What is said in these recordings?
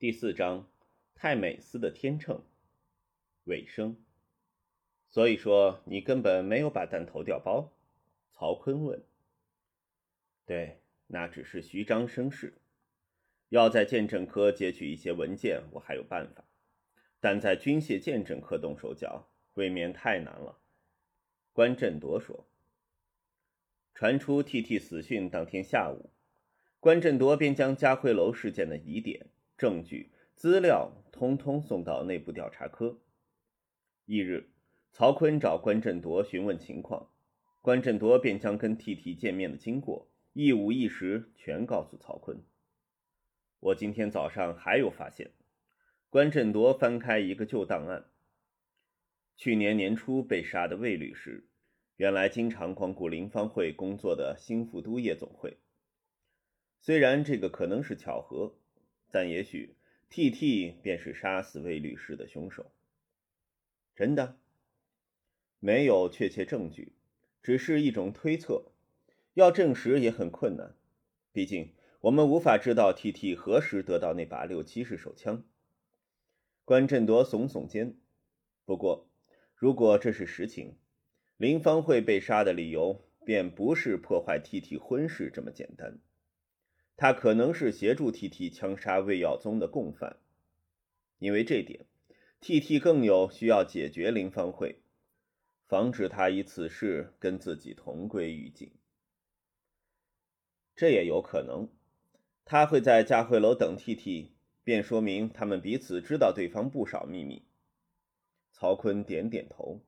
第四章，泰美斯的天秤尾声。所以说，你根本没有把弹头调包？曹坤问。对，那只是虚张声势。要在鉴证科截取一些文件，我还有办法；但在军械鉴证科动手脚，未免太难了。关振铎说。传出 T.T 死讯当天下午，关振铎便将嘉辉楼事件的疑点。证据资料通通送到内部调查科。翌日，曹锟找关振铎询问情况，关振铎便将跟 T.T 见面的经过一五一十全告诉曹锟。我今天早上还有发现。关振铎翻开一个旧档案，去年年初被杀的魏律师，原来经常光顾林芳会工作的新富都夜总会。虽然这个可能是巧合。但也许，T.T 便是杀死魏律师的凶手。真的，没有确切证据，只是一种推测，要证实也很困难。毕竟，我们无法知道 T.T 何时得到那把六七式手枪。关振铎耸耸肩。不过，如果这是实情，林芳会被杀的理由便不是破坏 T.T 婚事这么简单。他可能是协助 T.T 枪杀魏耀宗的共犯，因为这点，T.T 更有需要解决林芳会，防止他以此事跟自己同归于尽。这也有可能，他会在嘉惠楼等 T.T，便说明他们彼此知道对方不少秘密。曹坤点点头。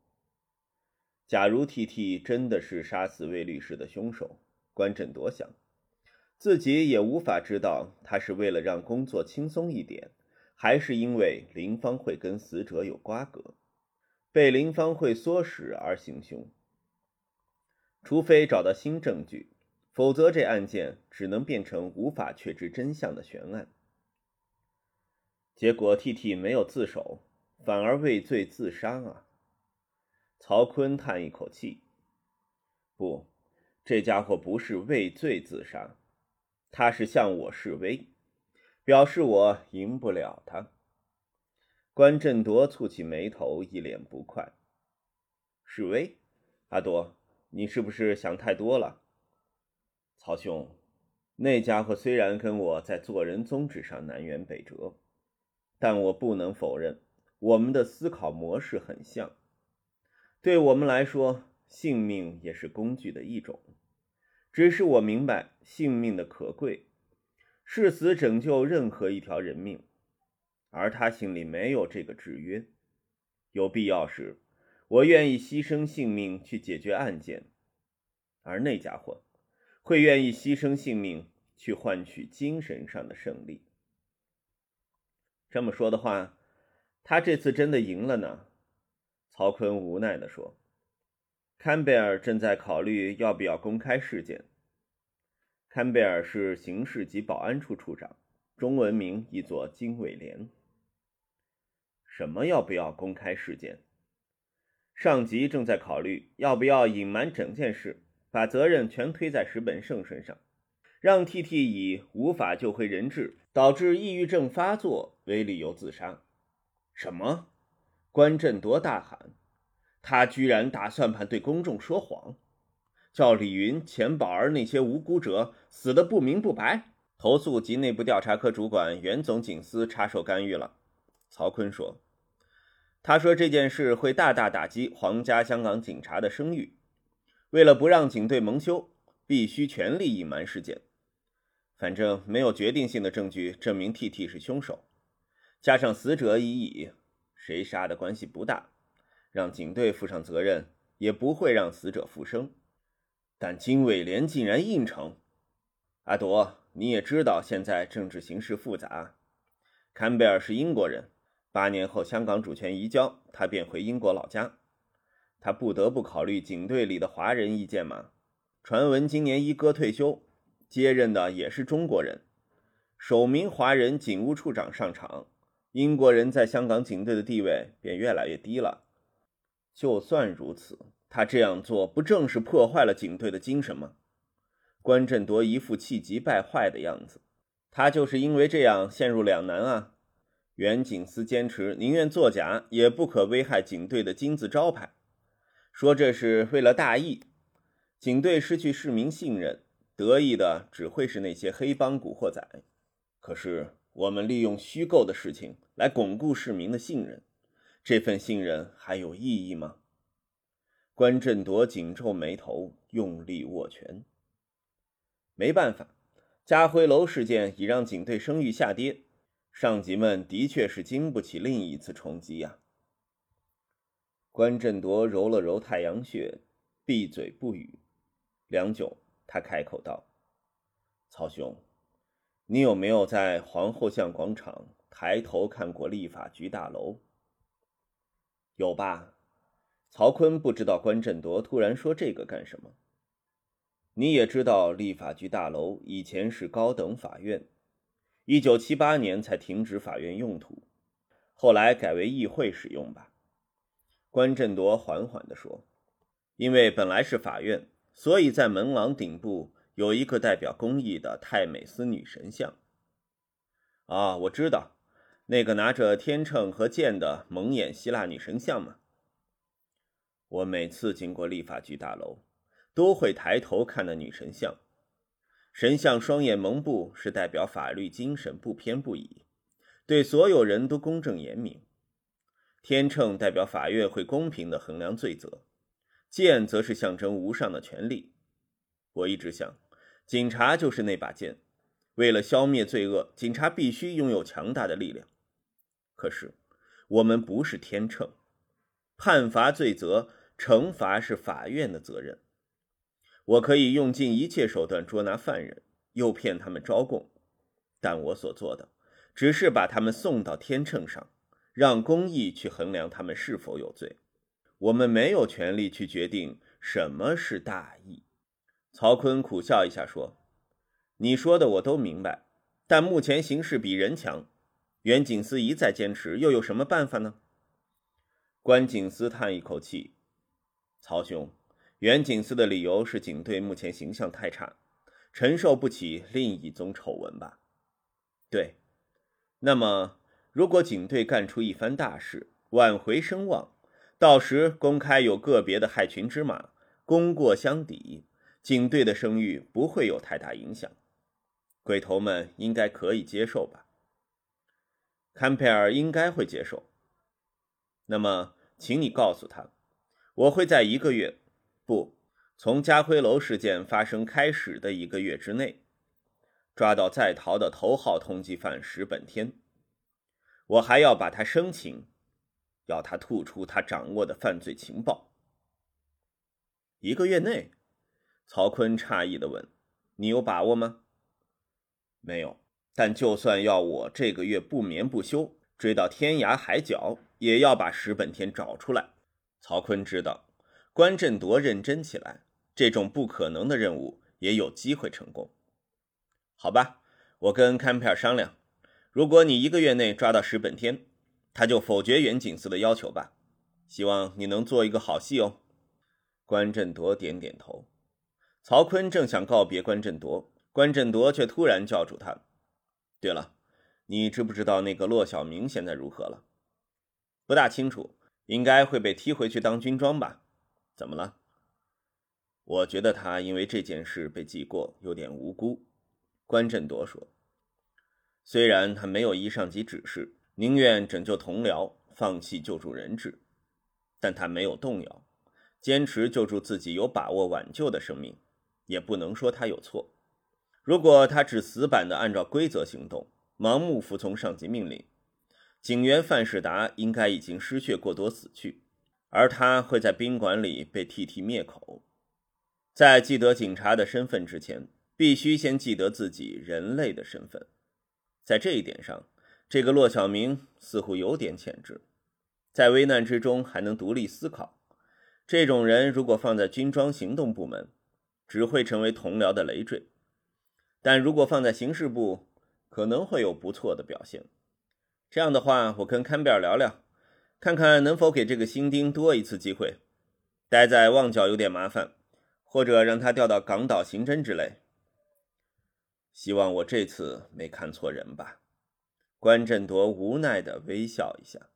假如 T.T 真的是杀死魏律师的凶手，关振铎想。自己也无法知道他是为了让工作轻松一点，还是因为林芳会跟死者有瓜葛，被林芳会唆使而行凶。除非找到新证据，否则这案件只能变成无法确知真相的悬案。结果 T.T 没有自首，反而畏罪自杀啊！曹坤叹一口气：“不，这家伙不是畏罪自杀。”他是向我示威，表示我赢不了他。关振铎蹙起眉头，一脸不快。示威？阿朵，你是不是想太多了？曹兄，那家伙虽然跟我在做人宗旨上南辕北辙，但我不能否认，我们的思考模式很像。对我们来说，性命也是工具的一种。只是我明白性命的可贵，誓死拯救任何一条人命，而他心里没有这个制约。有必要时，我愿意牺牲性命去解决案件，而那家伙会愿意牺牲性命去换取精神上的胜利。这么说的话，他这次真的赢了呢？曹坤无奈地说。坎贝尔正在考虑要不要公开事件。坎贝尔是刑事及保安处处长，中文名译作金伟廉。什么要不要公开事件？上级正在考虑要不要隐瞒整件事，把责任全推在石本胜身上，让 T.T 以无法救回人质，导致抑郁症发作为理由自杀。什么？关振铎大喊。他居然打算盘对公众说谎，叫李云、钱宝儿那些无辜者死得不明不白。投诉及内部调查科主管袁总警司插手干预了。曹锟说：“他说这件事会大大打击皇家香港警察的声誉，为了不让警队蒙羞，必须全力隐瞒事件。反正没有决定性的证据证明 T.T 是凶手，加上死者已矣，谁杀的关系不大。”让警队负上责任，也不会让死者复生。但金伟廉竟然应承。阿朵，你也知道现在政治形势复杂。坎贝尔是英国人，八年后香港主权移交，他便回英国老家。他不得不考虑警队里的华人意见吗？传闻今年一哥退休，接任的也是中国人，首名华人警务处长上场，英国人在香港警队的地位便越来越低了。就算如此，他这样做不正是破坏了警队的精神吗？关振铎一副气急败坏的样子。他就是因为这样陷入两难啊！袁景思坚持宁愿作假，也不可危害警队的金字招牌，说这是为了大义。警队失去市民信任，得意的只会是那些黑帮古惑仔。可是我们利用虚构的事情来巩固市民的信任，这份信任还有意义吗？关振铎紧皱眉头，用力握拳。没办法，家辉楼事件已让警队声誉下跌。上级们的确是经不起另一次冲击呀。关振铎揉了揉太阳穴，闭嘴不语。良久，他开口道：“曹兄，你有没有在皇后像广场抬头看过立法局大楼？”“有吧？”曹坤不知道关振铎突然说这个干什么。你也知道，立法局大楼以前是高等法院。一九七八年才停止法院用途，后来改为议会使用吧。关振铎缓缓地说：“因为本来是法院，所以在门廊顶部有一个代表公义的泰美斯女神像。”啊，我知道，那个拿着天秤和剑的蒙眼希腊女神像吗。我每次经过立法局大楼，都会抬头看那女神像。神像双眼蒙布，是代表法律精神不偏不倚，对所有人都公正严明。天秤代表法院会公平地衡量罪责，剑则是象征无上的权力。我一直想，警察就是那把剑，为了消灭罪恶，警察必须拥有强大的力量。可是，我们不是天秤，判罚罪责，惩罚是法院的责任。我可以用尽一切手段捉拿犯人，诱骗他们招供，但我所做的只是把他们送到天秤上，让公义去衡量他们是否有罪。我们没有权利去决定什么是大义。曹坤苦笑一下说：“你说的我都明白，但目前形势比人强，袁景思一再坚持，又有什么办法呢？”关景思叹一口气：“曹兄。”袁景思的理由是警队目前形象太差，承受不起另一宗丑闻吧？对。那么，如果警队干出一番大事，挽回声望，到时公开有个别的害群之马，功过相抵，警队的声誉不会有太大影响，鬼头们应该可以接受吧？坎佩尔应该会接受。那么，请你告诉他，我会在一个月。不，从家辉楼事件发生开始的一个月之内，抓到在逃的头号通缉犯石本天，我还要把他生擒，要他吐出他掌握的犯罪情报。一个月内，曹坤诧异的问：“你有把握吗？”“没有，但就算要我这个月不眠不休追到天涯海角，也要把石本天找出来。”曹坤知道。关振铎认真起来，这种不可能的任务也有机会成功。好吧，我跟坎佩尔商量，如果你一个月内抓到石本天，他就否决袁景思的要求吧。希望你能做一个好戏哦。关振铎点点头。曹坤正想告别关振铎，关振铎却突然叫住他：“对了，你知不知道那个骆小明现在如何了？”“不大清楚，应该会被踢回去当军装吧。”怎么了？我觉得他因为这件事被记过，有点无辜。关振铎说：“虽然他没有依上级指示，宁愿拯救同僚，放弃救助人质，但他没有动摇，坚持救助自己有把握挽救的生命，也不能说他有错。如果他只死板地按照规则行动，盲目服从上级命令，警员范世达应该已经失血过多死去。”而他会在宾馆里被替替灭口，在记得警察的身份之前，必须先记得自己人类的身份。在这一点上，这个骆小明似乎有点潜质，在危难之中还能独立思考。这种人如果放在军装行动部门，只会成为同僚的累赘；但如果放在刑事部，可能会有不错的表现。这样的话，我跟坎贝尔聊聊。看看能否给这个新丁多一次机会，待在旺角有点麻烦，或者让他调到港岛刑侦之类。希望我这次没看错人吧？关振铎无奈的微笑一下。